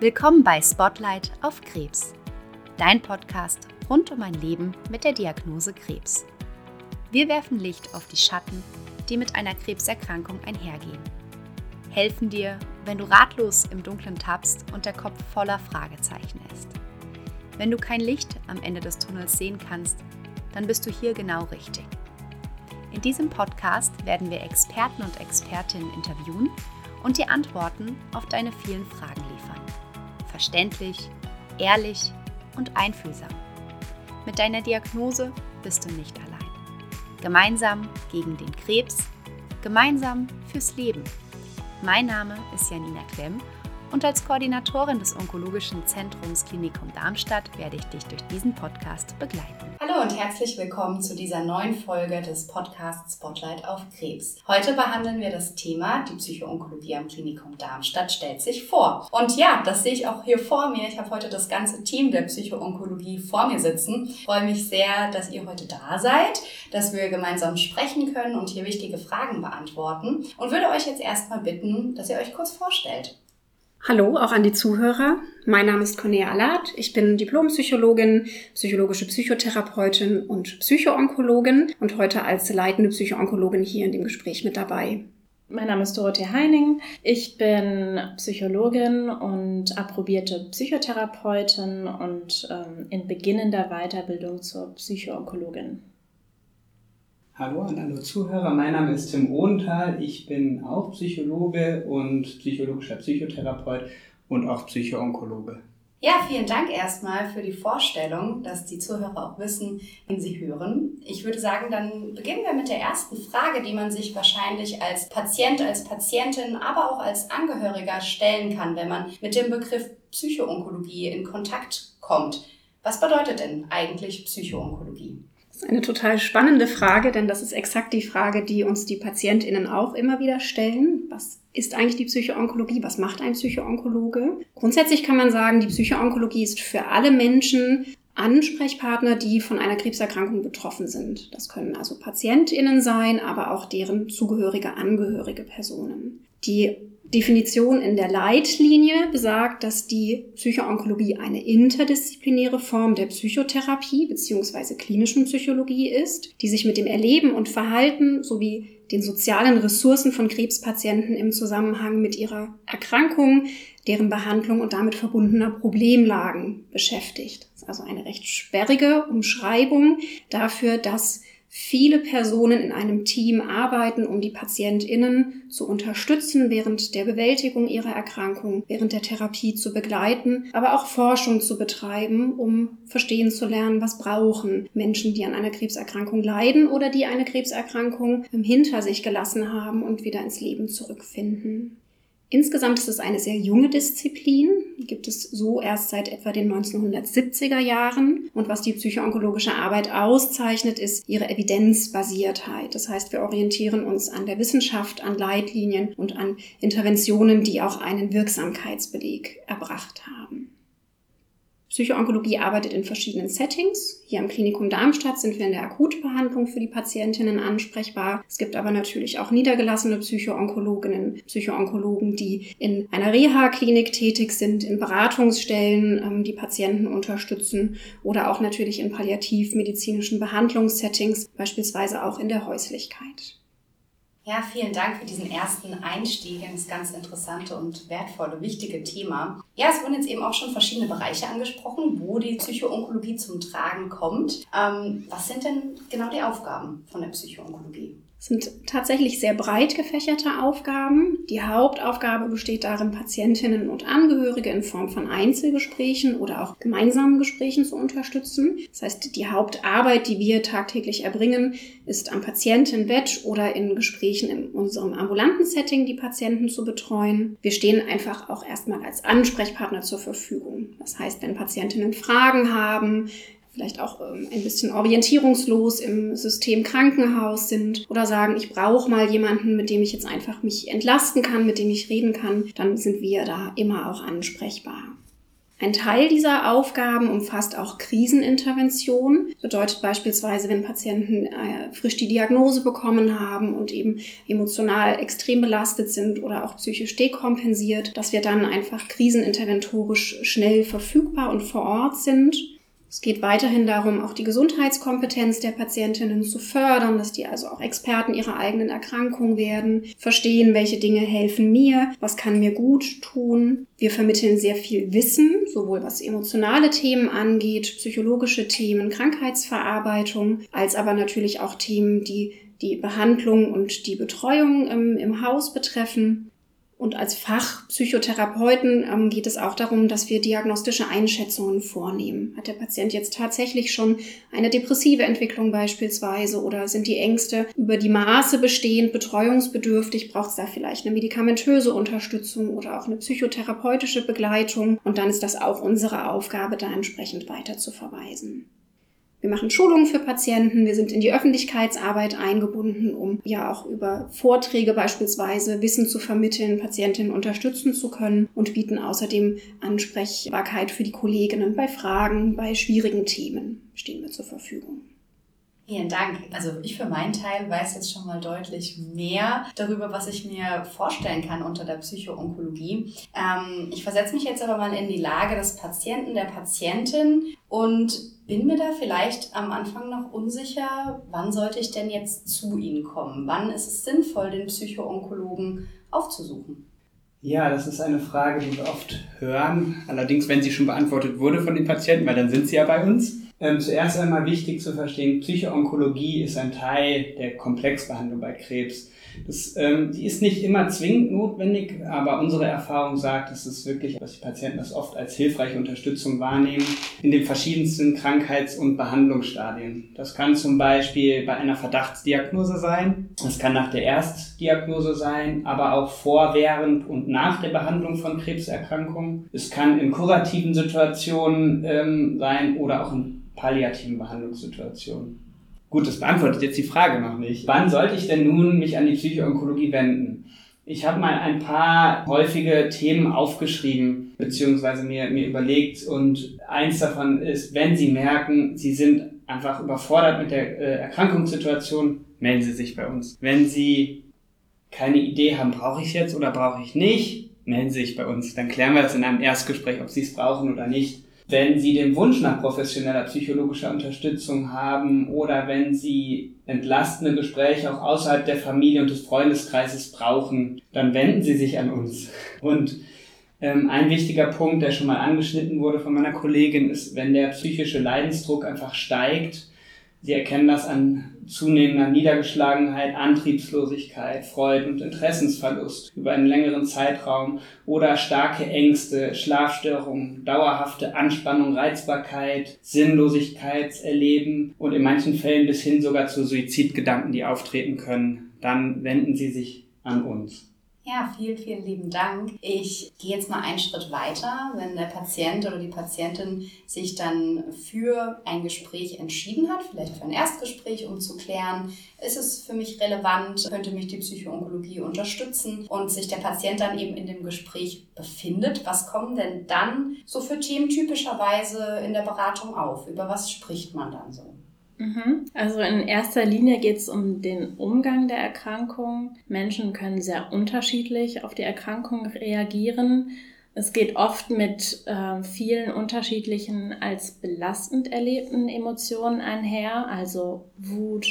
Willkommen bei Spotlight auf Krebs, dein Podcast rund um ein Leben mit der Diagnose Krebs. Wir werfen Licht auf die Schatten, die mit einer Krebserkrankung einhergehen. Helfen dir, wenn du ratlos im Dunkeln tappst und der Kopf voller Fragezeichen ist. Wenn du kein Licht am Ende des Tunnels sehen kannst, dann bist du hier genau richtig. In diesem Podcast werden wir Experten und Expertinnen interviewen und dir Antworten auf deine vielen Fragen liefern verständlich, ehrlich und einfühlsam. Mit deiner Diagnose bist du nicht allein. Gemeinsam gegen den Krebs, gemeinsam fürs Leben. Mein Name ist Janina Klemm und als Koordinatorin des Onkologischen Zentrums Klinikum Darmstadt werde ich dich durch diesen Podcast begleiten. Und herzlich willkommen zu dieser neuen Folge des Podcasts Spotlight auf Krebs. Heute behandeln wir das Thema Die Psychoonkologie am Klinikum Darmstadt stellt sich vor. Und ja, das sehe ich auch hier vor mir. Ich habe heute das ganze Team der Psychoonkologie vor mir sitzen. Ich freue mich sehr, dass ihr heute da seid, dass wir gemeinsam sprechen können und hier wichtige Fragen beantworten und würde euch jetzt erstmal bitten, dass ihr euch kurz vorstellt. Hallo auch an die Zuhörer. Mein Name ist Cornelia Alat. Ich bin Diplompsychologin, psychologische Psychotherapeutin und Psychoonkologin und heute als leitende Psychoonkologin hier in dem Gespräch mit dabei. Mein Name ist Dorothee Heining. Ich bin Psychologin und approbierte Psychotherapeutin und ähm, in beginnender Weiterbildung zur Psychoonkologin. Hallo an alle Zuhörer, mein Name ist Tim Ohnthal. Ich bin auch Psychologe und psychologischer Psychotherapeut und auch Psychoonkologe. Ja, vielen Dank erstmal für die Vorstellung, dass die Zuhörer auch wissen, wen sie hören. Ich würde sagen, dann beginnen wir mit der ersten Frage, die man sich wahrscheinlich als Patient, als Patientin, aber auch als Angehöriger stellen kann, wenn man mit dem Begriff Psychoonkologie in Kontakt kommt. Was bedeutet denn eigentlich Psychoonkologie? Das ist eine total spannende Frage, denn das ist exakt die Frage, die uns die PatientInnen auch immer wieder stellen. Was ist eigentlich die Psychoonkologie? Was macht ein Psychoonkologe? Grundsätzlich kann man sagen, die Psychoonkologie ist für alle Menschen Ansprechpartner, die von einer Krebserkrankung betroffen sind. Das können also PatientInnen sein, aber auch deren zugehörige, angehörige Personen. Die Definition in der Leitlinie besagt, dass die Psychoonkologie eine interdisziplinäre Form der Psychotherapie bzw. klinischen Psychologie ist, die sich mit dem Erleben und Verhalten sowie den sozialen Ressourcen von Krebspatienten im Zusammenhang mit ihrer Erkrankung, deren Behandlung und damit verbundener Problemlagen beschäftigt. Das ist also eine recht sperrige Umschreibung dafür, dass viele Personen in einem Team arbeiten, um die PatientInnen zu unterstützen, während der Bewältigung ihrer Erkrankung, während der Therapie zu begleiten, aber auch Forschung zu betreiben, um verstehen zu lernen, was brauchen Menschen, die an einer Krebserkrankung leiden oder die eine Krebserkrankung hinter sich gelassen haben und wieder ins Leben zurückfinden. Insgesamt ist es eine sehr junge Disziplin. Die gibt es so erst seit etwa den 1970er Jahren. Und was die psychoonkologische Arbeit auszeichnet, ist ihre Evidenzbasiertheit. Das heißt, wir orientieren uns an der Wissenschaft, an Leitlinien und an Interventionen, die auch einen Wirksamkeitsbeleg erbracht haben. Psychoonkologie arbeitet in verschiedenen Settings. Hier am Klinikum Darmstadt sind wir in der Akutbehandlung für die Patientinnen ansprechbar. Es gibt aber natürlich auch niedergelassene Psychoonkologinnen, Psychoonkologen, die in einer Reha-Klinik tätig sind, in Beratungsstellen ähm, die Patienten unterstützen oder auch natürlich in palliativmedizinischen Behandlungssettings, beispielsweise auch in der Häuslichkeit. Ja, vielen Dank für diesen ersten Einstieg in das ganz interessante und wertvolle, wichtige Thema. Ja, es wurden jetzt eben auch schon verschiedene Bereiche angesprochen, wo die Psychoonkologie zum Tragen kommt. Ähm, was sind denn genau die Aufgaben von der Psychoonkologie? Sind tatsächlich sehr breit gefächerte Aufgaben. Die Hauptaufgabe besteht darin, Patientinnen und Angehörige in Form von Einzelgesprächen oder auch gemeinsamen Gesprächen zu unterstützen. Das heißt, die Hauptarbeit, die wir tagtäglich erbringen, ist am Patientenbett oder in Gesprächen in unserem ambulanten Setting die Patienten zu betreuen. Wir stehen einfach auch erstmal als Ansprechpartner zur Verfügung. Das heißt, wenn Patientinnen Fragen haben, vielleicht auch ähm, ein bisschen orientierungslos im System Krankenhaus sind oder sagen, ich brauche mal jemanden, mit dem ich jetzt einfach mich entlasten kann, mit dem ich reden kann, dann sind wir da immer auch ansprechbar. Ein Teil dieser Aufgaben umfasst auch Krisenintervention. Bedeutet beispielsweise, wenn Patienten äh, frisch die Diagnose bekommen haben und eben emotional extrem belastet sind oder auch psychisch dekompensiert, dass wir dann einfach kriseninterventorisch schnell verfügbar und vor Ort sind. Es geht weiterhin darum, auch die Gesundheitskompetenz der Patientinnen zu fördern, dass die also auch Experten ihrer eigenen Erkrankung werden, verstehen, welche Dinge helfen mir, was kann mir gut tun. Wir vermitteln sehr viel Wissen, sowohl was emotionale Themen angeht, psychologische Themen, Krankheitsverarbeitung, als aber natürlich auch Themen, die die Behandlung und die Betreuung im, im Haus betreffen. Und als Fachpsychotherapeuten ähm, geht es auch darum, dass wir diagnostische Einschätzungen vornehmen. Hat der Patient jetzt tatsächlich schon eine depressive Entwicklung beispielsweise oder sind die Ängste über die Maße bestehend betreuungsbedürftig? Braucht es da vielleicht eine medikamentöse Unterstützung oder auch eine psychotherapeutische Begleitung? Und dann ist das auch unsere Aufgabe, da entsprechend weiter zu verweisen. Wir machen Schulungen für Patienten, wir sind in die Öffentlichkeitsarbeit eingebunden, um ja auch über Vorträge beispielsweise Wissen zu vermitteln, Patientinnen unterstützen zu können und bieten außerdem Ansprechbarkeit für die Kolleginnen bei Fragen, bei schwierigen Themen stehen wir zur Verfügung. Vielen Dank. Also ich für meinen Teil weiß jetzt schon mal deutlich mehr darüber, was ich mir vorstellen kann unter der Psychoonkologie. Ähm, ich versetze mich jetzt aber mal in die Lage des Patienten, der Patientin und bin mir da vielleicht am Anfang noch unsicher, wann sollte ich denn jetzt zu Ihnen kommen? Wann ist es sinnvoll, den Psychoonkologen aufzusuchen? Ja, das ist eine Frage, die wir oft hören. Allerdings, wenn sie schon beantwortet wurde von den Patienten, weil dann sind sie ja bei uns. Ähm, zuerst einmal wichtig zu verstehen, Psychoonkologie ist ein Teil der Komplexbehandlung bei Krebs. Das, ähm, die ist nicht immer zwingend notwendig, aber unsere Erfahrung sagt, dass es wirklich, dass die Patienten das oft als hilfreiche Unterstützung wahrnehmen in den verschiedensten Krankheits- und Behandlungsstadien. Das kann zum Beispiel bei einer Verdachtsdiagnose sein, das kann nach der Erstdiagnose sein, aber auch vor, während und nach der Behandlung von Krebserkrankungen. Es kann in kurativen Situationen ähm, sein oder auch in palliativen Behandlungssituationen. Gut, das beantwortet jetzt die Frage noch nicht. Wann sollte ich denn nun mich an die Psychoonkologie wenden? Ich habe mal ein paar häufige Themen aufgeschrieben, beziehungsweise mir, mir überlegt und eins davon ist, wenn Sie merken, Sie sind einfach überfordert mit der äh, Erkrankungssituation, melden Sie sich bei uns. Wenn Sie keine Idee haben, brauche ich es jetzt oder brauche ich nicht, melden Sie sich bei uns. Dann klären wir das in einem Erstgespräch, ob Sie es brauchen oder nicht. Wenn Sie den Wunsch nach professioneller psychologischer Unterstützung haben oder wenn Sie entlastende Gespräche auch außerhalb der Familie und des Freundeskreises brauchen, dann wenden Sie sich an uns. Und ähm, ein wichtiger Punkt, der schon mal angeschnitten wurde von meiner Kollegin, ist, wenn der psychische Leidensdruck einfach steigt, Sie erkennen das an zunehmender Niedergeschlagenheit, Antriebslosigkeit, Freuden und Interessensverlust über einen längeren Zeitraum oder starke Ängste, Schlafstörungen, dauerhafte Anspannung, Reizbarkeit, Sinnlosigkeitserleben und in manchen Fällen bis hin sogar zu Suizidgedanken, die auftreten können, dann wenden Sie sich an uns. Ja, vielen, vielen lieben Dank. Ich gehe jetzt mal einen Schritt weiter. Wenn der Patient oder die Patientin sich dann für ein Gespräch entschieden hat, vielleicht für ein Erstgespräch, um zu klären, ist es für mich relevant, könnte mich die Psychoonkologie unterstützen und sich der Patient dann eben in dem Gespräch befindet. Was kommen denn dann so für Themen typischerweise in der Beratung auf? Über was spricht man dann so? Mhm. Also in erster Linie geht es um den Umgang der Erkrankung. Menschen können sehr unterschiedlich auf die Erkrankung reagieren. Es geht oft mit äh, vielen unterschiedlichen als belastend erlebten Emotionen einher, also Wut,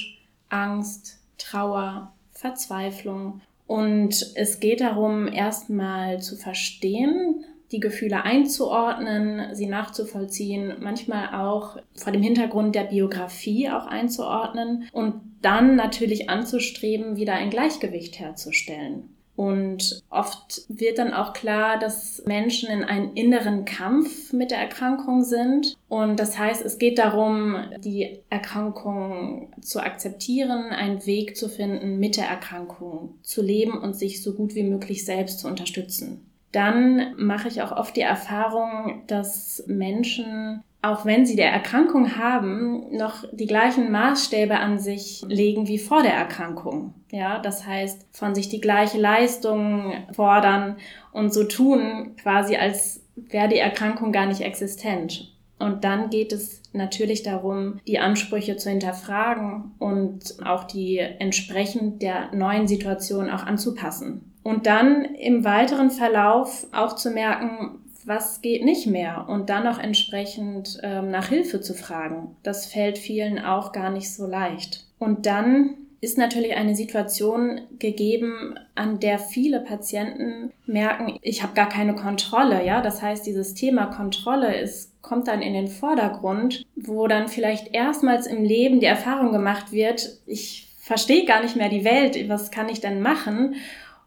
Angst, Trauer, Verzweiflung. Und es geht darum, erstmal zu verstehen, die Gefühle einzuordnen, sie nachzuvollziehen, manchmal auch vor dem Hintergrund der Biografie auch einzuordnen und dann natürlich anzustreben, wieder ein Gleichgewicht herzustellen. Und oft wird dann auch klar, dass Menschen in einem inneren Kampf mit der Erkrankung sind. Und das heißt, es geht darum, die Erkrankung zu akzeptieren, einen Weg zu finden, mit der Erkrankung zu leben und sich so gut wie möglich selbst zu unterstützen dann mache ich auch oft die Erfahrung, dass Menschen, auch wenn sie der Erkrankung haben, noch die gleichen Maßstäbe an sich legen wie vor der Erkrankung. Ja, das heißt, von sich die gleiche Leistung fordern und so tun, quasi als wäre die Erkrankung gar nicht existent. Und dann geht es natürlich darum, die Ansprüche zu hinterfragen und auch die entsprechend der neuen Situation auch anzupassen. Und dann im weiteren Verlauf auch zu merken, was geht nicht mehr und dann auch entsprechend ähm, nach Hilfe zu fragen. Das fällt vielen auch gar nicht so leicht. Und dann ist natürlich eine Situation gegeben, an der viele Patienten merken, ich habe gar keine Kontrolle, ja? Das heißt, dieses Thema Kontrolle ist kommt dann in den Vordergrund, wo dann vielleicht erstmals im Leben die Erfahrung gemacht wird, ich verstehe gar nicht mehr die Welt, was kann ich denn machen?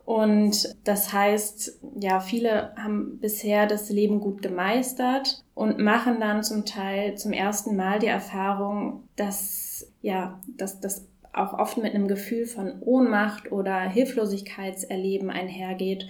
Und das heißt, ja, viele haben bisher das Leben gut gemeistert und machen dann zum Teil zum ersten Mal die Erfahrung, dass, ja, dass das auch oft mit einem Gefühl von Ohnmacht oder Hilflosigkeitserleben einhergeht.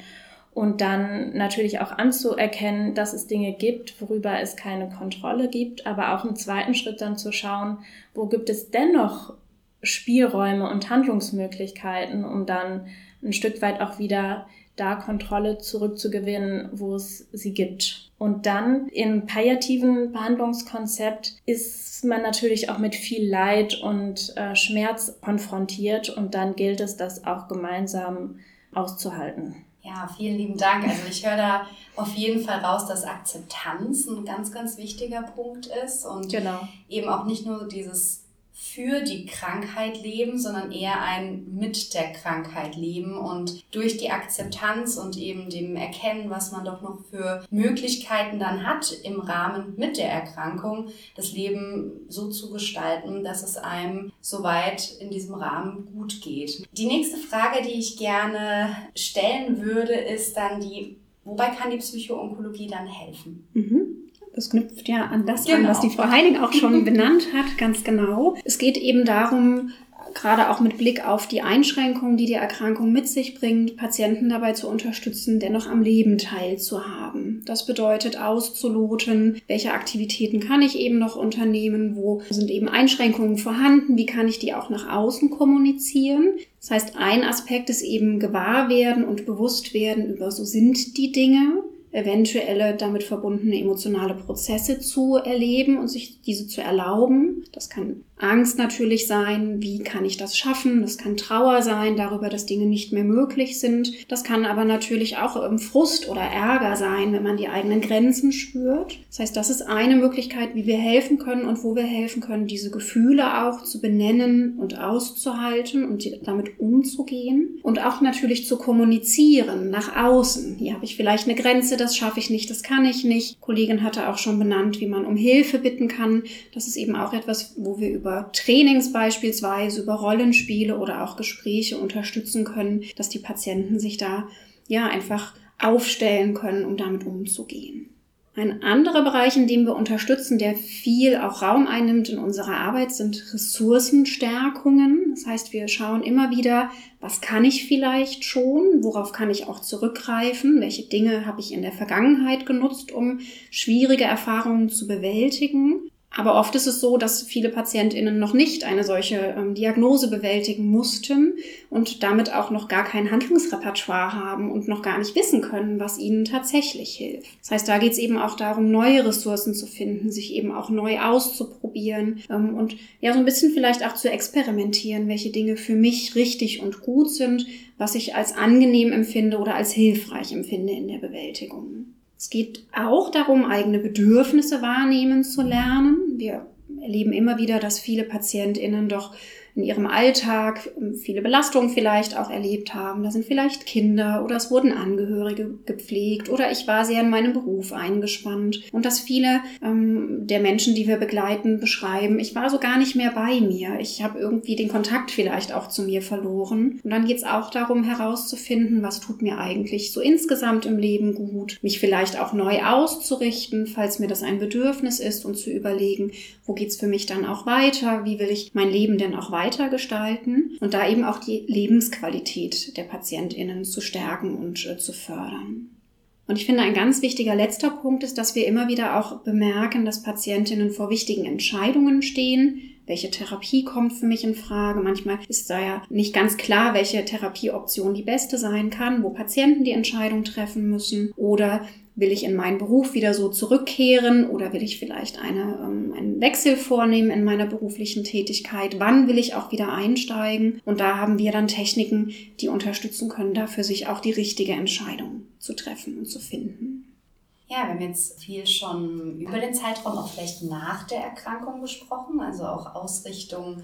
Und dann natürlich auch anzuerkennen, dass es Dinge gibt, worüber es keine Kontrolle gibt, aber auch im zweiten Schritt dann zu schauen, wo gibt es dennoch Spielräume und Handlungsmöglichkeiten, um dann ein Stück weit auch wieder da Kontrolle zurückzugewinnen, wo es sie gibt. Und dann im palliativen Behandlungskonzept ist man natürlich auch mit viel Leid und äh, Schmerz konfrontiert und dann gilt es, das auch gemeinsam auszuhalten. Ja, vielen lieben Dank. Also ich höre da auf jeden Fall raus, dass Akzeptanz ein ganz, ganz wichtiger Punkt ist und genau. eben auch nicht nur dieses für die Krankheit leben, sondern eher ein mit der Krankheit leben und durch die Akzeptanz und eben dem Erkennen, was man doch noch für Möglichkeiten dann hat im Rahmen mit der Erkrankung, das Leben so zu gestalten, dass es einem soweit in diesem Rahmen gut geht. Die nächste Frage, die ich gerne stellen würde, ist dann die, wobei kann die Psychoonkologie dann helfen? Mhm. Das knüpft ja an das genau. an, was die Frau Heining auch schon benannt hat, ganz genau. Es geht eben darum, gerade auch mit Blick auf die Einschränkungen, die die Erkrankung mit sich bringt, Patienten dabei zu unterstützen, dennoch am Leben teilzuhaben. Das bedeutet auszuloten, welche Aktivitäten kann ich eben noch unternehmen, wo sind eben Einschränkungen vorhanden, wie kann ich die auch nach außen kommunizieren. Das heißt, ein Aspekt ist eben gewahr werden und bewusst werden über so sind die Dinge eventuelle damit verbundene emotionale Prozesse zu erleben und sich diese zu erlauben. Das kann Angst natürlich sein, wie kann ich das schaffen? Das kann Trauer sein darüber, dass Dinge nicht mehr möglich sind. Das kann aber natürlich auch Frust oder Ärger sein, wenn man die eigenen Grenzen spürt. Das heißt, das ist eine Möglichkeit, wie wir helfen können und wo wir helfen können, diese Gefühle auch zu benennen und auszuhalten und damit umzugehen und auch natürlich zu kommunizieren nach außen. Hier habe ich vielleicht eine Grenze, das schaffe ich nicht, das kann ich nicht. Kollegin hatte auch schon benannt, wie man um Hilfe bitten kann. Das ist eben auch etwas, wo wir über über Trainings beispielsweise, über Rollenspiele oder auch Gespräche unterstützen können, dass die Patienten sich da ja einfach aufstellen können, um damit umzugehen. Ein anderer Bereich, in dem wir unterstützen, der viel auch Raum einnimmt in unserer Arbeit, sind Ressourcenstärkungen. Das heißt, wir schauen immer wieder, was kann ich vielleicht schon, worauf kann ich auch zurückgreifen, welche Dinge habe ich in der Vergangenheit genutzt, um schwierige Erfahrungen zu bewältigen. Aber oft ist es so, dass viele PatientInnen noch nicht eine solche ähm, Diagnose bewältigen mussten und damit auch noch gar kein Handlungsrepertoire haben und noch gar nicht wissen können, was ihnen tatsächlich hilft. Das heißt, da geht es eben auch darum, neue Ressourcen zu finden, sich eben auch neu auszuprobieren ähm, und ja, so ein bisschen vielleicht auch zu experimentieren, welche Dinge für mich richtig und gut sind, was ich als angenehm empfinde oder als hilfreich empfinde in der Bewältigung. Es geht auch darum, eigene Bedürfnisse wahrnehmen zu lernen. Wir erleben immer wieder, dass viele PatientInnen doch in ihrem Alltag viele Belastungen vielleicht auch erlebt haben. Da sind vielleicht Kinder oder es wurden Angehörige gepflegt oder ich war sehr in meinem Beruf eingespannt. Und dass viele ähm, der Menschen, die wir begleiten, beschreiben, ich war so gar nicht mehr bei mir. Ich habe irgendwie den Kontakt vielleicht auch zu mir verloren. Und dann geht es auch darum herauszufinden, was tut mir eigentlich so insgesamt im Leben gut, mich vielleicht auch neu auszurichten, falls mir das ein Bedürfnis ist und zu überlegen, wo geht's für mich dann auch weiter, wie will ich mein Leben denn auch weiter weiter gestalten und da eben auch die Lebensqualität der PatientInnen zu stärken und äh, zu fördern. Und ich finde, ein ganz wichtiger letzter Punkt ist, dass wir immer wieder auch bemerken, dass Patientinnen vor wichtigen Entscheidungen stehen. Welche Therapie kommt für mich in Frage? Manchmal ist da ja nicht ganz klar, welche Therapieoption die beste sein kann, wo Patienten die Entscheidung treffen müssen oder Will ich in meinen Beruf wieder so zurückkehren oder will ich vielleicht eine, ähm, einen Wechsel vornehmen in meiner beruflichen Tätigkeit? Wann will ich auch wieder einsteigen? Und da haben wir dann Techniken, die unterstützen können, dafür sich auch die richtige Entscheidung zu treffen und zu finden. Ja, wir haben jetzt viel schon über den Zeitraum auch vielleicht nach der Erkrankung gesprochen, also auch Ausrichtung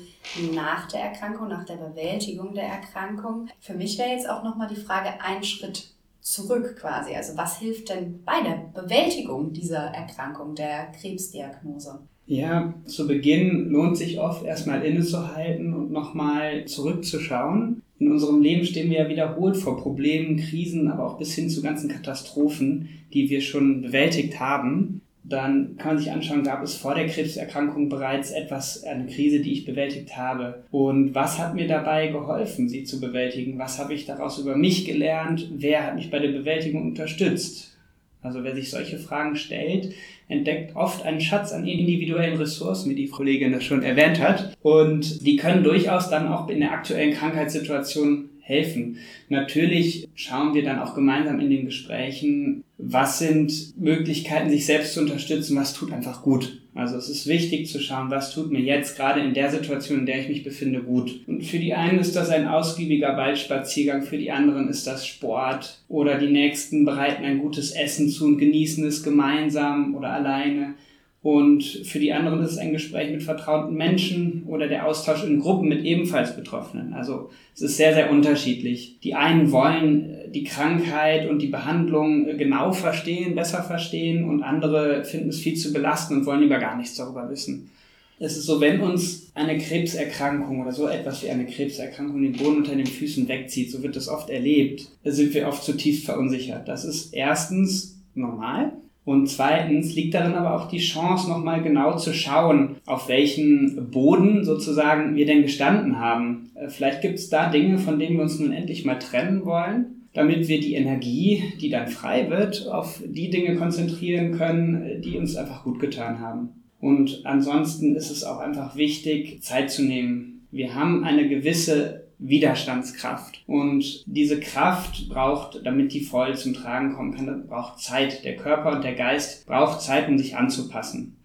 nach der Erkrankung, nach der Bewältigung der Erkrankung. Für mich wäre jetzt auch nochmal die Frage, ein Schritt zurück quasi? Also was hilft denn bei der Bewältigung dieser Erkrankung, der Krebsdiagnose? Ja, zu Beginn lohnt sich oft erstmal innezuhalten und nochmal zurückzuschauen. In unserem Leben stehen wir ja wiederholt vor Problemen, Krisen, aber auch bis hin zu ganzen Katastrophen, die wir schon bewältigt haben dann kann man sich anschauen, gab es vor der Krebserkrankung bereits etwas, eine Krise, die ich bewältigt habe? Und was hat mir dabei geholfen, sie zu bewältigen? Was habe ich daraus über mich gelernt? Wer hat mich bei der Bewältigung unterstützt? Also wer sich solche Fragen stellt, entdeckt oft einen Schatz an individuellen Ressourcen, wie die Kollegin das schon erwähnt hat. Und die können durchaus dann auch in der aktuellen Krankheitssituation helfen. Natürlich schauen wir dann auch gemeinsam in den Gesprächen, was sind Möglichkeiten, sich selbst zu unterstützen, was tut einfach gut. Also es ist wichtig zu schauen, was tut mir jetzt gerade in der Situation, in der ich mich befinde, gut. Und für die einen ist das ein ausgiebiger Waldspaziergang, für die anderen ist das Sport oder die nächsten bereiten ein gutes Essen zu und genießen es gemeinsam oder alleine. Und für die anderen ist es ein Gespräch mit vertrauten Menschen oder der Austausch in Gruppen mit ebenfalls Betroffenen. Also es ist sehr, sehr unterschiedlich. Die einen wollen äh, die Krankheit und die Behandlung äh, genau verstehen, besser verstehen und andere finden es viel zu belastend und wollen lieber gar nichts darüber wissen. Es ist so, wenn uns eine Krebserkrankung oder so etwas wie eine Krebserkrankung den Boden unter den Füßen wegzieht, so wird das oft erlebt, sind wir oft zutiefst verunsichert. Das ist erstens normal. Und zweitens liegt darin aber auch die Chance, nochmal genau zu schauen, auf welchen Boden sozusagen wir denn gestanden haben. Äh, vielleicht gibt es da Dinge, von denen wir uns nun endlich mal trennen wollen, damit wir die Energie, die dann frei wird, auf die Dinge konzentrieren können, die uns einfach gut getan haben. Und ansonsten ist es auch einfach wichtig, Zeit zu nehmen. Wir haben eine gewisse Widerstandskraft. Und diese Kraft braucht, damit die voll zum Tragen kommen kann, braucht Zeit. Der Körper und der Geist braucht Zeit, um sich anzupassen.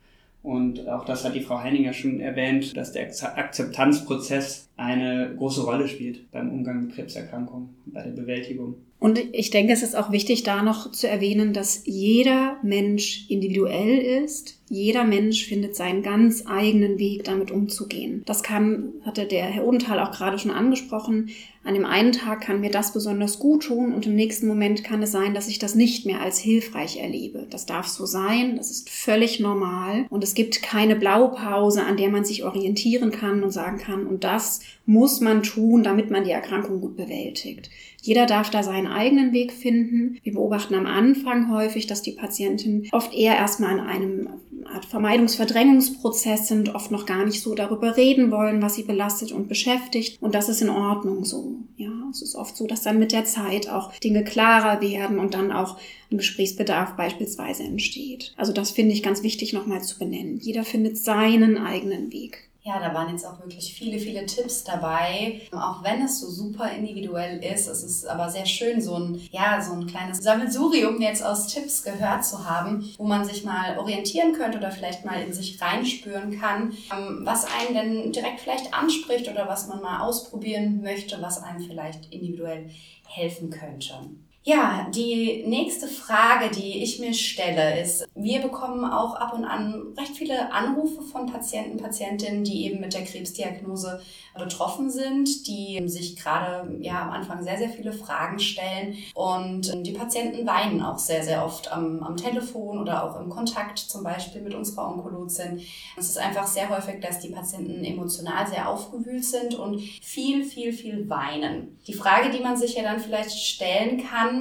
Und auch das hat die Frau Heininger schon erwähnt, dass der Akzeptanzprozess eine große Rolle spielt beim Umgang mit Krebserkrankungen, bei der Bewältigung. Und ich denke, es ist auch wichtig, da noch zu erwähnen, dass jeder Mensch individuell ist. Jeder Mensch findet seinen ganz eigenen Weg, damit umzugehen. Das kann, hatte der Herr Odenthal auch gerade schon angesprochen, an dem einen Tag kann mir das besonders gut tun und im nächsten Moment kann es sein, dass ich das nicht mehr als hilfreich erlebe. Das darf so sein, das ist völlig normal und es gibt keine Blaupause, an der man sich orientieren kann und sagen kann, und das muss man tun, damit man die Erkrankung gut bewältigt. Jeder darf da seinen eigenen Weg finden. Wir beobachten am Anfang häufig, dass die Patienten oft eher erstmal in einem Art Vermeidungsverdrängungsprozess sind, oft noch gar nicht so darüber reden wollen, was sie belastet und beschäftigt. Und das ist in Ordnung so. Ja, es ist oft so, dass dann mit der Zeit auch Dinge klarer werden und dann auch ein Gesprächsbedarf beispielsweise entsteht. Also das finde ich ganz wichtig nochmal zu benennen. Jeder findet seinen eigenen Weg. Ja, da waren jetzt auch wirklich viele, viele Tipps dabei. Auch wenn es so super individuell ist, es ist aber sehr schön, so ein, ja, so ein kleines Sammelsurium jetzt aus Tipps gehört zu haben, wo man sich mal orientieren könnte oder vielleicht mal in sich reinspüren kann, ähm, was einen denn direkt vielleicht anspricht oder was man mal ausprobieren möchte, was einem vielleicht individuell helfen könnte. Ja, die nächste Frage, die ich mir stelle, ist, wir bekommen auch ab und an recht viele Anrufe von Patienten, Patientinnen, die eben mit der Krebsdiagnose betroffen sind, die sich gerade ja am Anfang sehr, sehr viele Fragen stellen. Und die Patienten weinen auch sehr, sehr oft am, am Telefon oder auch im Kontakt zum Beispiel mit unserer Onkologin. Es ist einfach sehr häufig, dass die Patienten emotional sehr aufgewühlt sind und viel, viel, viel weinen. Die Frage, die man sich ja dann vielleicht stellen kann,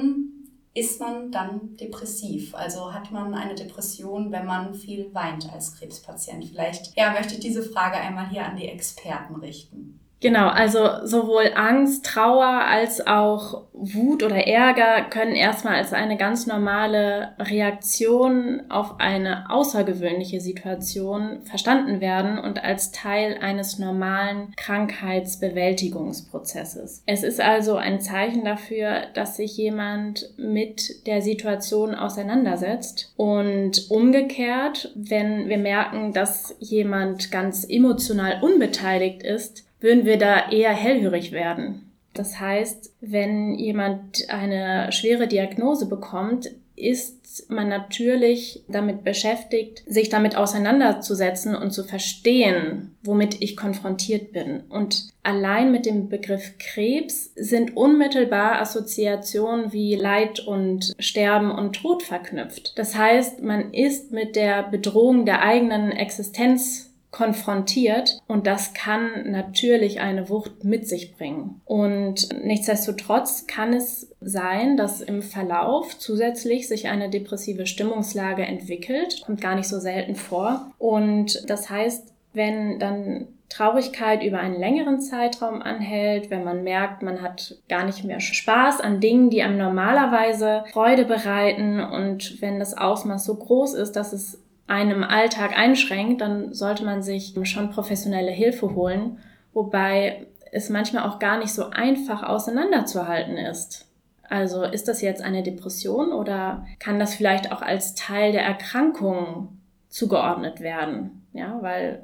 ist man dann depressiv? Also hat man eine Depression, wenn man viel weint als Krebspatient? Vielleicht ja, möchte ich diese Frage einmal hier an die Experten richten. Genau, also sowohl Angst, Trauer als auch Wut oder Ärger können erstmal als eine ganz normale Reaktion auf eine außergewöhnliche Situation verstanden werden und als Teil eines normalen Krankheitsbewältigungsprozesses. Es ist also ein Zeichen dafür, dass sich jemand mit der Situation auseinandersetzt und umgekehrt, wenn wir merken, dass jemand ganz emotional unbeteiligt ist, würden wir da eher hellhörig werden. Das heißt, wenn jemand eine schwere Diagnose bekommt, ist man natürlich damit beschäftigt, sich damit auseinanderzusetzen und zu verstehen, womit ich konfrontiert bin. Und allein mit dem Begriff Krebs sind unmittelbar Assoziationen wie Leid und Sterben und Tod verknüpft. Das heißt, man ist mit der Bedrohung der eigenen Existenz konfrontiert und das kann natürlich eine Wucht mit sich bringen. Und nichtsdestotrotz kann es sein, dass im Verlauf zusätzlich sich eine depressive Stimmungslage entwickelt, kommt gar nicht so selten vor. Und das heißt, wenn dann Traurigkeit über einen längeren Zeitraum anhält, wenn man merkt, man hat gar nicht mehr Spaß an Dingen, die einem normalerweise Freude bereiten und wenn das Ausmaß so groß ist, dass es einem Alltag einschränkt, dann sollte man sich schon professionelle Hilfe holen, wobei es manchmal auch gar nicht so einfach auseinanderzuhalten ist. Also ist das jetzt eine Depression oder kann das vielleicht auch als Teil der Erkrankung zugeordnet werden? Ja, weil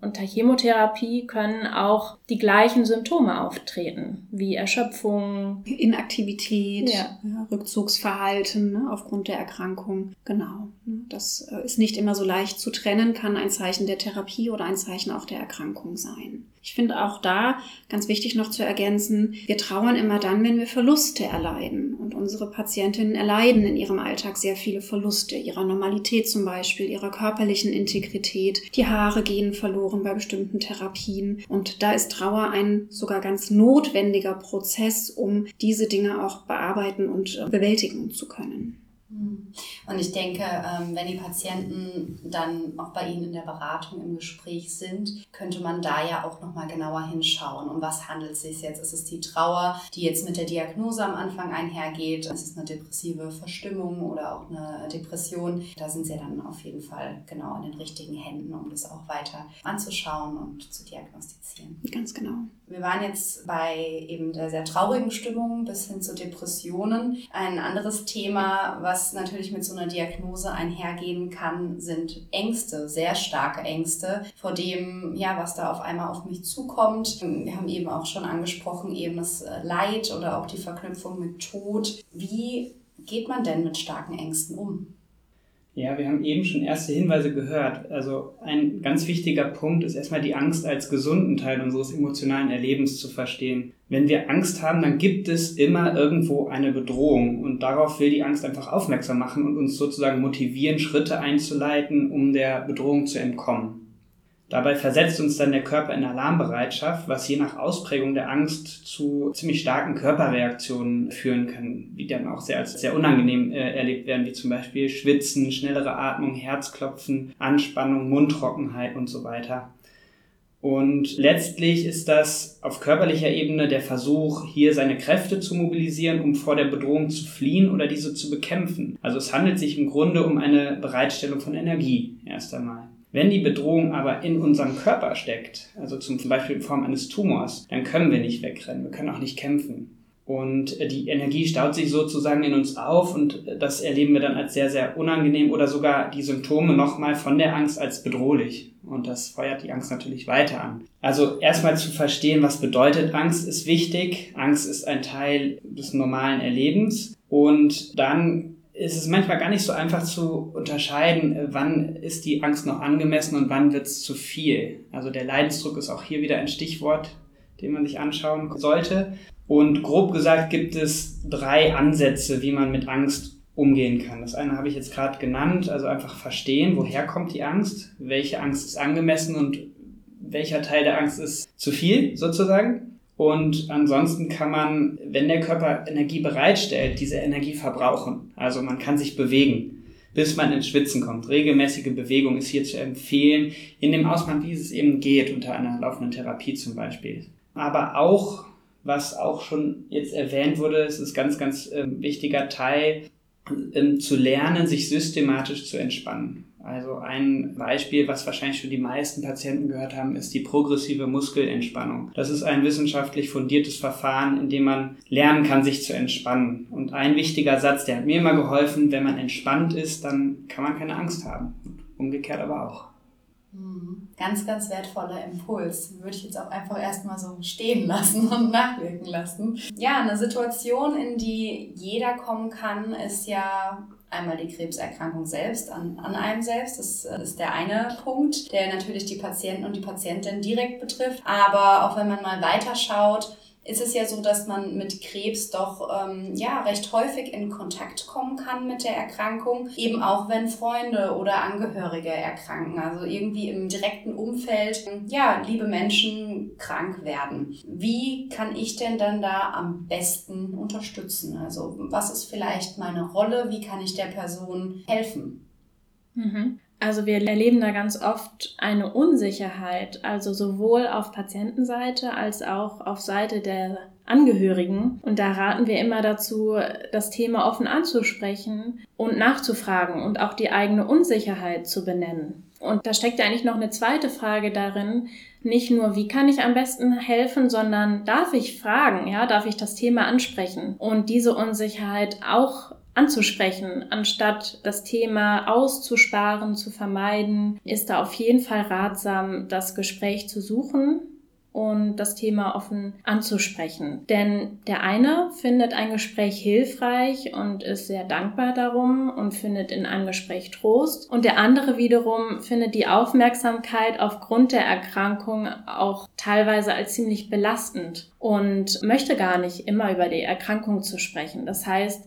unter Chemotherapie können auch die gleichen Symptome auftreten, wie Erschöpfung, Inaktivität, ja. Ja, Rückzugsverhalten ne, aufgrund der Erkrankung. Genau. Ne, das äh, ist nicht immer so leicht zu trennen, kann ein Zeichen der Therapie oder ein Zeichen auch der Erkrankung sein. Ich finde auch da ganz wichtig noch zu ergänzen, wir trauern immer dann, wenn wir Verluste erleiden. Und unsere Patientinnen erleiden in ihrem Alltag sehr viele Verluste, ihrer Normalität zum Beispiel, ihrer körperlichen Integrität. Die Haare gehen verloren bei bestimmten Therapien. Und da ist Trauer ein sogar ganz notwendiger Prozess, um diese Dinge auch bearbeiten und äh, bewältigen zu können. Und ich denke, ähm, wenn die Patienten dann auch bei Ihnen in der Beratung im Gespräch sind, könnte man da ja auch nochmal genauer hinschauen. Um was handelt es sich jetzt? Ist es die Trauer, die jetzt mit der Diagnose am Anfang einhergeht? Ist es eine depressive Verstimmung oder auch eine Depression? Da sind Sie dann auf jeden Fall genau in den richtigen Händen, um das auch weiter anzuschauen und zu diagnostizieren. Ganz genau. Wir waren jetzt bei eben der sehr traurigen Stimmung bis hin zu Depressionen. Ein anderes Thema, was natürlich mit so einer Diagnose einhergehen kann, sind Ängste, sehr starke Ängste vor dem, ja, was da auf einmal auf mich zukommt. Wir haben eben auch schon angesprochen, eben das Leid oder auch die Verknüpfung mit Tod. Wie geht man denn mit starken Ängsten um? Ja, wir haben eben schon erste Hinweise gehört. Also ein ganz wichtiger Punkt ist erstmal die Angst als gesunden Teil unseres emotionalen Erlebens zu verstehen. Wenn wir Angst haben, dann gibt es immer irgendwo eine Bedrohung und darauf will die Angst einfach aufmerksam machen und uns sozusagen motivieren, Schritte einzuleiten, um der Bedrohung zu entkommen. Dabei versetzt uns dann der Körper in Alarmbereitschaft, was je nach Ausprägung der Angst zu ziemlich starken Körperreaktionen führen kann, die dann auch sehr als sehr unangenehm äh, erlebt werden, wie zum Beispiel Schwitzen, schnellere Atmung, Herzklopfen, Anspannung, Mundtrockenheit und so weiter. Und letztlich ist das auf körperlicher Ebene der Versuch, hier seine Kräfte zu mobilisieren, um vor der Bedrohung zu fliehen oder diese zu bekämpfen. Also es handelt sich im Grunde um eine Bereitstellung von Energie erst einmal. Wenn die Bedrohung aber in unserem Körper steckt, also zum Beispiel in Form eines Tumors, dann können wir nicht wegrennen, wir können auch nicht kämpfen. Und die Energie staut sich sozusagen in uns auf und das erleben wir dann als sehr, sehr unangenehm oder sogar die Symptome nochmal von der Angst als bedrohlich. Und das feuert die Angst natürlich weiter an. Also erstmal zu verstehen, was bedeutet Angst, ist wichtig. Angst ist ein Teil des normalen Erlebens. Und dann ist es manchmal gar nicht so einfach zu unterscheiden, äh, wann ist die Angst noch angemessen und wann wird es zu viel. Also der Leidensdruck ist auch hier wieder ein Stichwort, den man sich anschauen sollte. Und grob gesagt gibt es drei Ansätze, wie man mit Angst umgehen kann. Das eine habe ich jetzt gerade genannt, also einfach verstehen, woher kommt die Angst, welche Angst ist angemessen und welcher Teil der Angst ist zu viel sozusagen. Und ansonsten kann man, wenn der Körper Energie bereitstellt, diese Energie verbrauchen. Also man kann sich bewegen, bis man ins Schwitzen kommt. Regelmäßige Bewegung ist hier zu empfehlen, in dem Ausmaß, wie es eben geht, unter einer laufenden Therapie zum Beispiel. aber auch, was auch schon jetzt erwähnt wurde, es ist ganz, ganz äh, wichtiger Teil, äh, zu lernen, sich systematisch zu entspannen. Also ein Beispiel, was wahrscheinlich schon die meisten Patienten gehört haben, ist die progressive Muskelentspannung. Das ist ein wissenschaftlich fundiertes Verfahren, in dem man lernen kann, sich zu entspannen. Und ein wichtiger Satz, der hat mir immer geholfen, wenn man entspannt ist, dann kann man keine Angst haben. Umgekehrt aber auch. Mhm. Ganz, ganz wertvoller Impuls. Würde ich jetzt auch einfach erstmal so stehen lassen und nachwirken lassen. Ja, eine Situation, in die jeder kommen kann, ist ja einmal die Krebserkrankung selbst an, an einem selbst. Das äh, ist der eine Punkt, der natürlich die Patienten und die Patientin direkt betrifft. Aber auch wenn man mal weiterschaut, ist es ja so, dass man mit Krebs doch ähm, ja recht häufig in Kontakt kommen kann mit der Erkrankung, eben auch wenn Freunde oder Angehörige erkranken, also irgendwie im direkten Umfeld ja liebe Menschen krank werden. Wie kann ich denn dann da am besten unterstützen? Also was ist vielleicht meine Rolle? Wie kann ich der Person helfen? Mhm. Also wir erleben da ganz oft eine Unsicherheit, also sowohl auf Patientenseite als auch auf Seite der Angehörigen. Und da raten wir immer dazu, das Thema offen anzusprechen und nachzufragen und auch die eigene Unsicherheit zu benennen. Und da steckt ja eigentlich noch eine zweite Frage darin, nicht nur, wie kann ich am besten helfen, sondern darf ich fragen, ja, darf ich das Thema ansprechen und diese Unsicherheit auch anzusprechen, anstatt das Thema auszusparen, zu vermeiden, ist da auf jeden Fall ratsam, das Gespräch zu suchen und das Thema offen anzusprechen. Denn der eine findet ein Gespräch hilfreich und ist sehr dankbar darum und findet in einem Gespräch Trost. Und der andere wiederum findet die Aufmerksamkeit aufgrund der Erkrankung auch teilweise als ziemlich belastend und möchte gar nicht immer über die Erkrankung zu sprechen. Das heißt,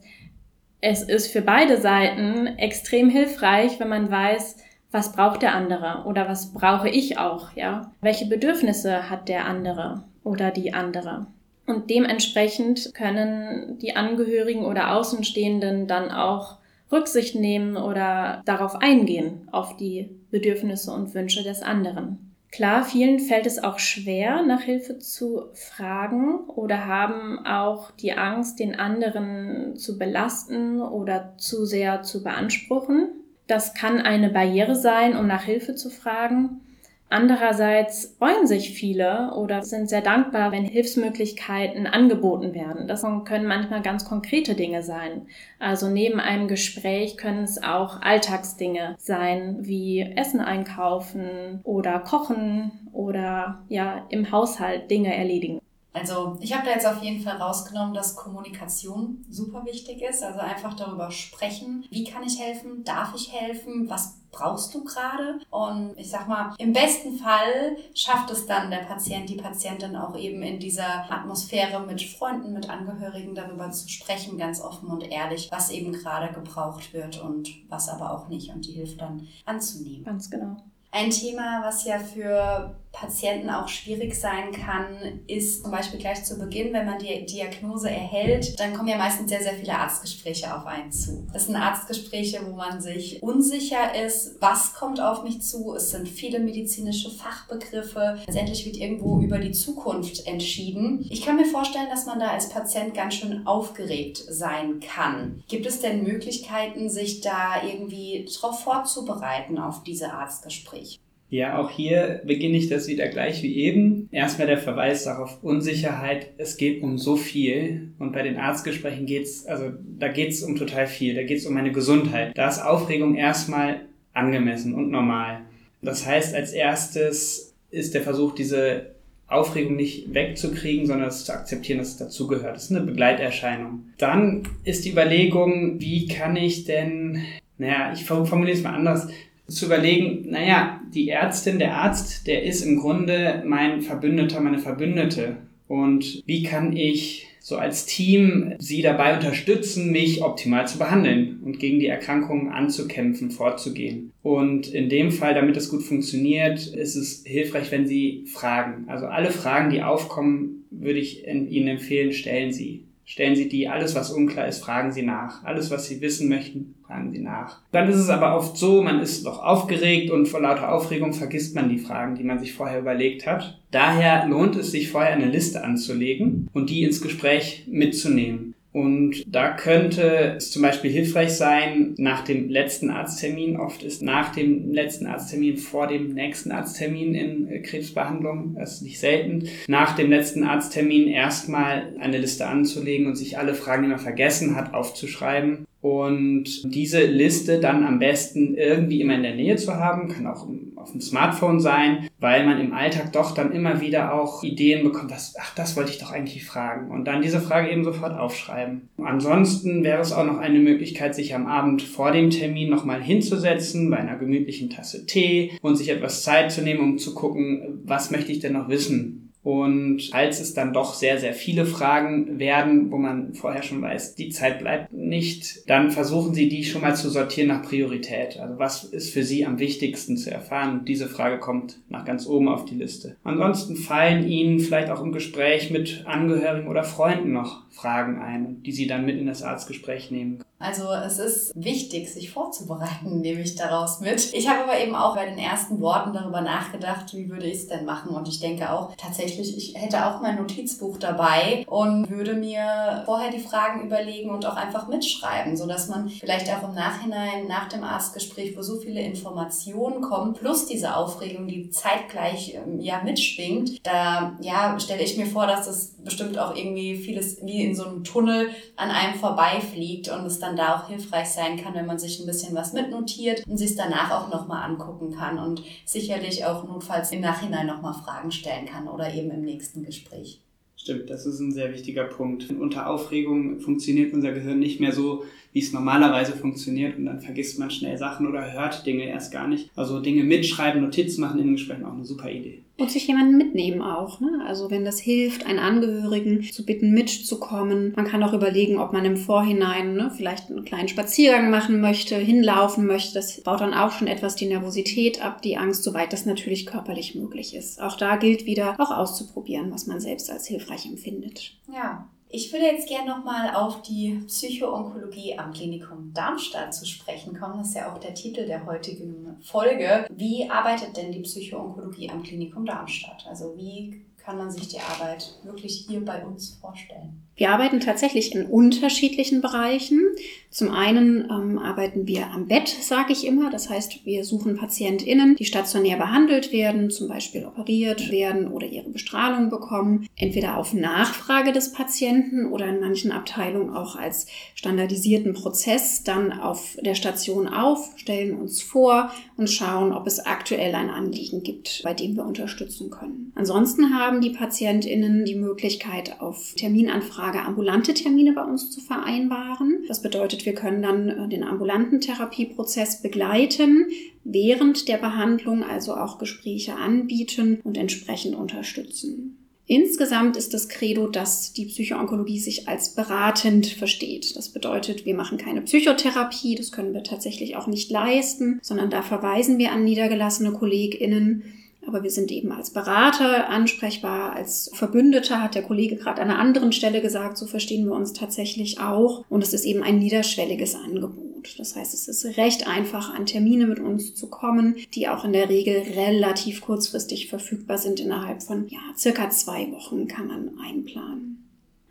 es ist für beide Seiten extrem hilfreich, wenn man weiß, was braucht der andere oder was brauche ich auch, ja? Welche Bedürfnisse hat der andere oder die andere? Und dementsprechend können die Angehörigen oder Außenstehenden dann auch Rücksicht nehmen oder darauf eingehen, auf die Bedürfnisse und Wünsche des anderen. Klar, vielen fällt es auch schwer, nach Hilfe zu fragen oder haben auch die Angst, den anderen zu belasten oder zu sehr zu beanspruchen. Das kann eine Barriere sein, um nach Hilfe zu fragen. Andererseits freuen sich viele oder sind sehr dankbar, wenn Hilfsmöglichkeiten angeboten werden. Das können manchmal ganz konkrete Dinge sein. Also neben einem Gespräch können es auch Alltagsdinge sein, wie Essen einkaufen oder kochen oder ja im Haushalt Dinge erledigen. Also ich habe da jetzt auf jeden Fall rausgenommen, dass Kommunikation super wichtig ist. Also einfach darüber sprechen, wie kann ich helfen, darf ich helfen, was brauchst du gerade? Und ich sag mal, im besten Fall schafft es dann der Patient, die Patientin auch eben in dieser Atmosphäre mit Freunden, mit Angehörigen darüber zu sprechen, ganz offen und ehrlich, was eben gerade gebraucht wird und was aber auch nicht und die Hilfe dann anzunehmen. Ganz genau. Ein Thema, was ja für Patienten auch schwierig sein kann, ist zum Beispiel gleich zu Beginn, wenn man die Diagnose erhält, dann kommen ja meistens sehr, sehr viele Arztgespräche auf einen zu. Das sind Arztgespräche, wo man sich unsicher ist, was kommt auf mich zu. Es sind viele medizinische Fachbegriffe. Letztendlich wird irgendwo über die Zukunft entschieden. Ich kann mir vorstellen, dass man da als Patient ganz schön aufgeregt sein kann. Gibt es denn Möglichkeiten, sich da irgendwie darauf vorzubereiten auf diese Arztgespräche? Ja, auch hier beginne ich das wieder gleich wie eben. Erstmal der Verweis darauf Unsicherheit. Es geht um so viel. Und bei den Arztgesprächen geht's, also da geht's um total viel. Da geht's um meine Gesundheit. Da ist Aufregung erstmal angemessen und normal. Das heißt, als erstes ist der Versuch, diese Aufregung nicht wegzukriegen, sondern es zu akzeptieren, dass es dazugehört. Das ist eine Begleiterscheinung. Dann ist die Überlegung, wie kann ich denn, naja, ich formuliere es mal anders, zu überlegen, naja, die Ärztin, der Arzt, der ist im Grunde mein Verbündeter, meine Verbündete. Und wie kann ich so als Team sie dabei unterstützen, mich optimal zu behandeln und gegen die Erkrankungen anzukämpfen, vorzugehen. Und in dem Fall, damit es gut funktioniert, ist es hilfreich, wenn Sie fragen. Also alle Fragen, die aufkommen, würde ich Ihnen empfehlen, stellen Sie. Stellen Sie die, alles was unklar ist, fragen Sie nach. Alles was Sie wissen möchten, fragen Sie nach. Dann ist es aber oft so, man ist doch aufgeregt und vor lauter Aufregung vergisst man die Fragen, die man sich vorher überlegt hat. Daher lohnt es sich vorher eine Liste anzulegen und die ins Gespräch mitzunehmen. Und da könnte es zum Beispiel hilfreich sein, nach dem letzten Arzttermin, oft ist nach dem letzten Arzttermin vor dem nächsten Arzttermin in äh, Krebsbehandlung, das ist nicht selten, nach dem letzten Arzttermin erstmal eine Liste anzulegen und sich alle Fragen, die man vergessen hat, aufzuschreiben und diese Liste dann am besten irgendwie immer in der Nähe zu haben, kann auch auf dem Smartphone sein, weil man im Alltag doch dann immer wieder auch Ideen bekommt, was, ach, das wollte ich doch eigentlich fragen. Und dann diese Frage eben sofort aufschreiben. Ansonsten wäre es auch noch eine Möglichkeit, sich am Abend vor dem Termin nochmal hinzusetzen, bei einer gemütlichen Tasse Tee und sich etwas Zeit zu nehmen, um zu gucken, was möchte ich denn noch wissen und als es dann doch sehr, sehr viele Fragen werden, wo man vorher schon weiß, die Zeit bleibt nicht, dann versuchen Sie die schon mal zu sortieren nach Priorität. Also was ist für Sie am wichtigsten zu erfahren? Diese Frage kommt nach ganz oben auf die Liste. Ansonsten fallen Ihnen vielleicht auch im Gespräch mit Angehörigen oder Freunden noch Fragen ein, die Sie dann mit in das Arztgespräch nehmen. Also es ist wichtig, sich vorzubereiten, nehme ich daraus mit. Ich habe aber eben auch bei den ersten Worten darüber nachgedacht, wie würde ich es denn machen? Und ich denke auch tatsächlich, ich hätte auch mein Notizbuch dabei und würde mir vorher die Fragen überlegen und auch einfach mitschreiben, sodass man vielleicht auch im Nachhinein, nach dem Arztgespräch, wo so viele Informationen kommen, plus diese Aufregung, die zeitgleich ähm, ja mitschwingt, da ja, stelle ich mir vor, dass das bestimmt auch irgendwie vieles wie in so einem Tunnel an einem vorbeifliegt und es dann da auch hilfreich sein kann, wenn man sich ein bisschen was mitnotiert und sich es danach auch nochmal angucken kann und sicherlich auch notfalls im Nachhinein nochmal Fragen stellen kann oder eben im nächsten Gespräch. Stimmt, das ist ein sehr wichtiger Punkt. Unter Aufregung funktioniert unser Gehirn nicht mehr so, wie es normalerweise funktioniert und dann vergisst man schnell Sachen oder hört Dinge erst gar nicht. Also Dinge mitschreiben, Notizen machen in den Gesprächen auch eine super Idee. Und sich jemanden mitnehmen auch. Ne? Also wenn das hilft, einen Angehörigen zu bitten, mitzukommen. Man kann auch überlegen, ob man im Vorhinein ne, vielleicht einen kleinen Spaziergang machen möchte, hinlaufen möchte. Das baut dann auch schon etwas die Nervosität ab, die Angst, soweit das natürlich körperlich möglich ist. Auch da gilt wieder, auch auszuprobieren, was man selbst als hilfreich empfindet. Ja, ich würde jetzt gerne nochmal auf die Psychoonkologie am Klinikum Darmstadt zu sprechen kommen. Das ist ja auch der Titel der heutigen Folge. Wie arbeitet denn die Psychoonkologie am Klinikum Darmstadt? Also wie kann man sich die Arbeit wirklich hier bei uns vorstellen? Wir arbeiten tatsächlich in unterschiedlichen Bereichen. Zum einen ähm, arbeiten wir am Bett, sage ich immer. Das heißt, wir suchen PatientInnen, die stationär behandelt werden, zum Beispiel operiert werden oder ihre Bestrahlung bekommen. Entweder auf Nachfrage des Patienten oder in manchen Abteilungen auch als standardisierten Prozess dann auf der Station auf, stellen uns vor und schauen, ob es aktuell ein Anliegen gibt, bei dem wir unterstützen können. Ansonsten haben die PatientInnen die Möglichkeit, auf Terminanfragen Tage ambulante Termine bei uns zu vereinbaren. Das bedeutet, wir können dann äh, den ambulanten Therapieprozess begleiten, während der Behandlung also auch Gespräche anbieten und entsprechend unterstützen. Insgesamt ist das Credo, dass die Psychoonkologie sich als beratend versteht. Das bedeutet, wir machen keine Psychotherapie, das können wir tatsächlich auch nicht leisten, sondern da verweisen wir an niedergelassene KollegInnen aber wir sind eben als Berater ansprechbar, als Verbündeter, hat der Kollege gerade an einer anderen Stelle gesagt, so verstehen wir uns tatsächlich auch. Und es ist eben ein niederschwelliges Angebot. Das heißt, es ist recht einfach, an Termine mit uns zu kommen, die auch in der Regel relativ kurzfristig verfügbar sind. Innerhalb von ja, circa zwei Wochen kann man einplanen.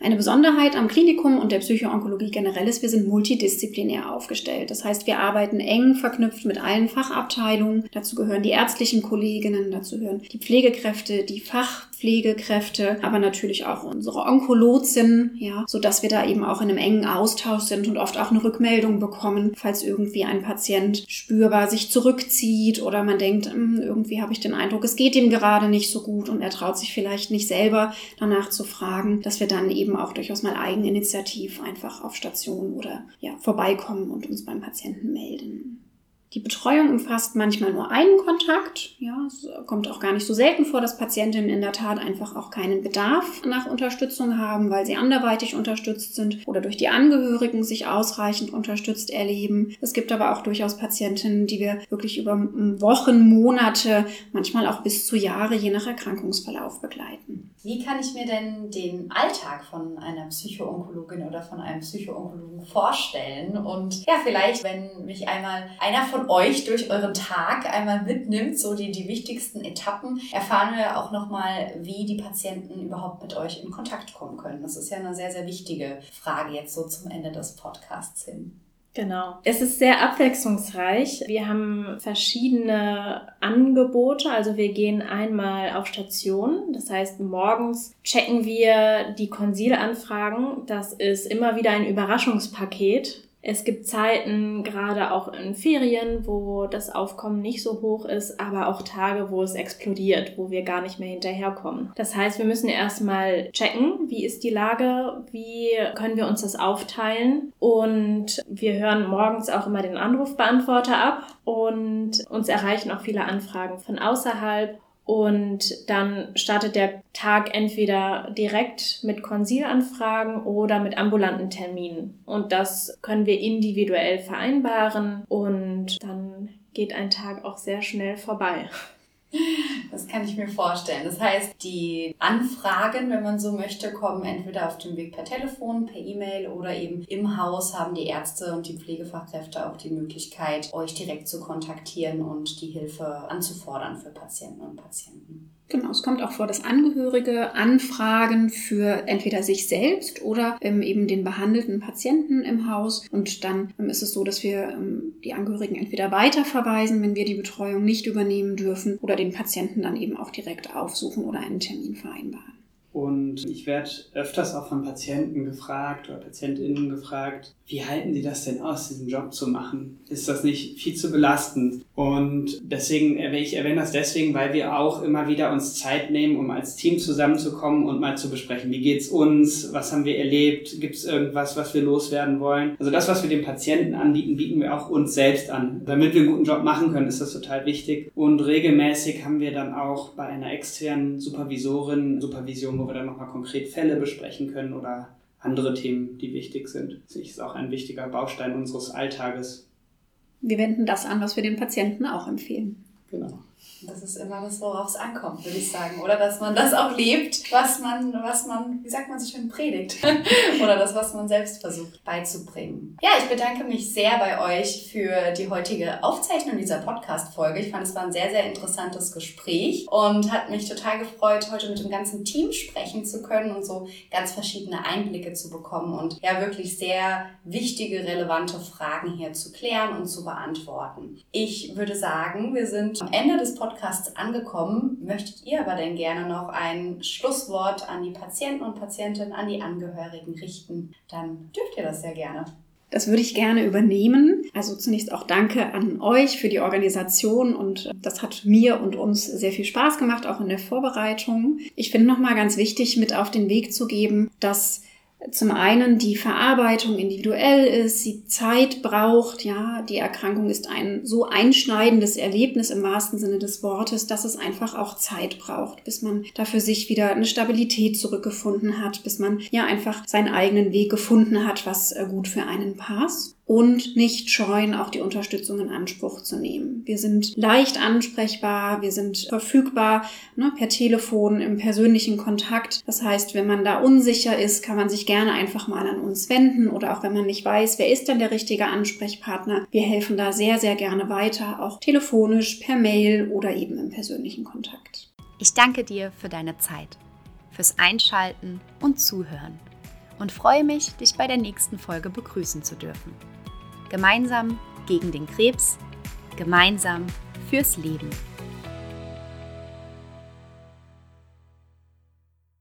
Eine Besonderheit am Klinikum und der Psychoonkologie generell ist, wir sind multidisziplinär aufgestellt. Das heißt, wir arbeiten eng verknüpft mit allen Fachabteilungen. Dazu gehören die ärztlichen Kolleginnen, dazu gehören die Pflegekräfte, die Fachpflegekräfte, aber natürlich auch unsere Onkologin, ja, so dass wir da eben auch in einem engen Austausch sind und oft auch eine Rückmeldung bekommen, falls irgendwie ein Patient spürbar sich zurückzieht oder man denkt, hm, irgendwie habe ich den Eindruck, es geht ihm gerade nicht so gut und er traut sich vielleicht nicht selber danach zu fragen, dass wir dann eben auch durchaus mal eigeninitiativ einfach auf Station oder ja, vorbeikommen und uns beim Patienten melden. Die Betreuung umfasst manchmal nur einen Kontakt. Ja, es kommt auch gar nicht so selten vor, dass Patientinnen in der Tat einfach auch keinen Bedarf nach Unterstützung haben, weil sie anderweitig unterstützt sind oder durch die Angehörigen sich ausreichend unterstützt erleben. Es gibt aber auch durchaus Patientinnen, die wir wirklich über Wochen, Monate, manchmal auch bis zu Jahre je nach Erkrankungsverlauf begleiten. Wie kann ich mir denn den Alltag von einer Psychoonkologin oder von einem Psychoonkologen vorstellen? Und ja, vielleicht, wenn mich einmal einer von euch durch euren Tag einmal mitnimmt, so die, die wichtigsten Etappen, erfahren wir auch nochmal, wie die Patienten überhaupt mit euch in Kontakt kommen können. Das ist ja eine sehr, sehr wichtige Frage jetzt so zum Ende des Podcasts hin. Genau. Es ist sehr abwechslungsreich. Wir haben verschiedene Angebote. Also wir gehen einmal auf Station. Das heißt, morgens checken wir die Konsilanfragen. Das ist immer wieder ein Überraschungspaket. Es gibt Zeiten, gerade auch in Ferien, wo das Aufkommen nicht so hoch ist, aber auch Tage, wo es explodiert, wo wir gar nicht mehr hinterherkommen. Das heißt, wir müssen erstmal checken, wie ist die Lage, wie können wir uns das aufteilen und wir hören morgens auch immer den Anrufbeantworter ab und uns erreichen auch viele Anfragen von außerhalb und dann startet der Tag entweder direkt mit Konsilanfragen oder mit ambulanten Terminen. Und das können wir individuell vereinbaren und dann geht ein Tag auch sehr schnell vorbei. Das kann ich mir vorstellen. Das heißt, die Anfragen, wenn man so möchte, kommen entweder auf dem Weg per Telefon, per E-Mail oder eben im Haus haben die Ärzte und die Pflegefachkräfte auch die Möglichkeit, euch direkt zu kontaktieren und die Hilfe anzufordern für Patienten und Patienten. Genau, es kommt auch vor, dass Angehörige Anfragen für entweder sich selbst oder ähm, eben den behandelten Patienten im Haus. Und dann ähm, ist es so, dass wir ähm, die Angehörigen entweder weiterverweisen, wenn wir die Betreuung nicht übernehmen dürfen, oder den Patienten dann eben auch direkt aufsuchen oder einen Termin vereinbaren. Und ich werde öfters auch von Patienten gefragt oder PatientInnen gefragt, wie halten Sie das denn aus, diesen Job zu machen? Ist das nicht viel zu belastend? Und deswegen ich erwähne das deswegen, weil wir auch immer wieder uns Zeit nehmen, um als Team zusammenzukommen und mal zu besprechen, wie geht's uns, was haben wir erlebt, gibt es irgendwas, was wir loswerden wollen? Also das, was wir dem Patienten anbieten, bieten wir auch uns selbst an. Damit wir einen guten Job machen können, ist das total wichtig. Und regelmäßig haben wir dann auch bei einer externen Supervisorin Supervision, wo wir dann nochmal konkret Fälle besprechen können oder andere Themen, die wichtig sind. Das ist auch ein wichtiger Baustein unseres Alltages. Wir wenden das an, was wir den Patienten auch empfehlen. Genau. Das ist immer das, worauf es ankommt, würde ich sagen. Oder dass man das auch lebt, was man, was man, wie sagt man so schön, predigt. Oder das, was man selbst versucht beizubringen. Ja, ich bedanke mich sehr bei euch für die heutige Aufzeichnung dieser Podcast-Folge. Ich fand, es war ein sehr, sehr interessantes Gespräch und hat mich total gefreut, heute mit dem ganzen Team sprechen zu können und so ganz verschiedene Einblicke zu bekommen und ja, wirklich sehr wichtige, relevante Fragen hier zu klären und zu beantworten. Ich würde sagen, wir sind am Ende des Podcasts Podcasts angekommen. Möchtet ihr aber denn gerne noch ein Schlusswort an die Patienten und Patientinnen, an die Angehörigen richten, dann dürft ihr das sehr gerne. Das würde ich gerne übernehmen. Also zunächst auch danke an euch für die Organisation und das hat mir und uns sehr viel Spaß gemacht, auch in der Vorbereitung. Ich finde nochmal ganz wichtig, mit auf den Weg zu geben, dass zum einen die Verarbeitung individuell ist, sie Zeit braucht, ja, die Erkrankung ist ein so einschneidendes Erlebnis im wahrsten Sinne des Wortes, dass es einfach auch Zeit braucht, bis man dafür sich wieder eine Stabilität zurückgefunden hat, bis man ja einfach seinen eigenen Weg gefunden hat, was äh, gut für einen passt und nicht scheuen, auch die Unterstützung in Anspruch zu nehmen. Wir sind leicht ansprechbar, wir sind verfügbar ne, per Telefon im persönlichen Kontakt. Das heißt, wenn man da unsicher ist, kann man sich gerne einfach mal an uns wenden oder auch wenn man nicht weiß, wer ist denn der richtige Ansprechpartner. Wir helfen da sehr, sehr gerne weiter, auch telefonisch, per Mail oder eben im persönlichen Kontakt. Ich danke dir für deine Zeit, fürs Einschalten und Zuhören und freue mich, dich bei der nächsten Folge begrüßen zu dürfen. Gemeinsam gegen den Krebs, gemeinsam fürs Leben.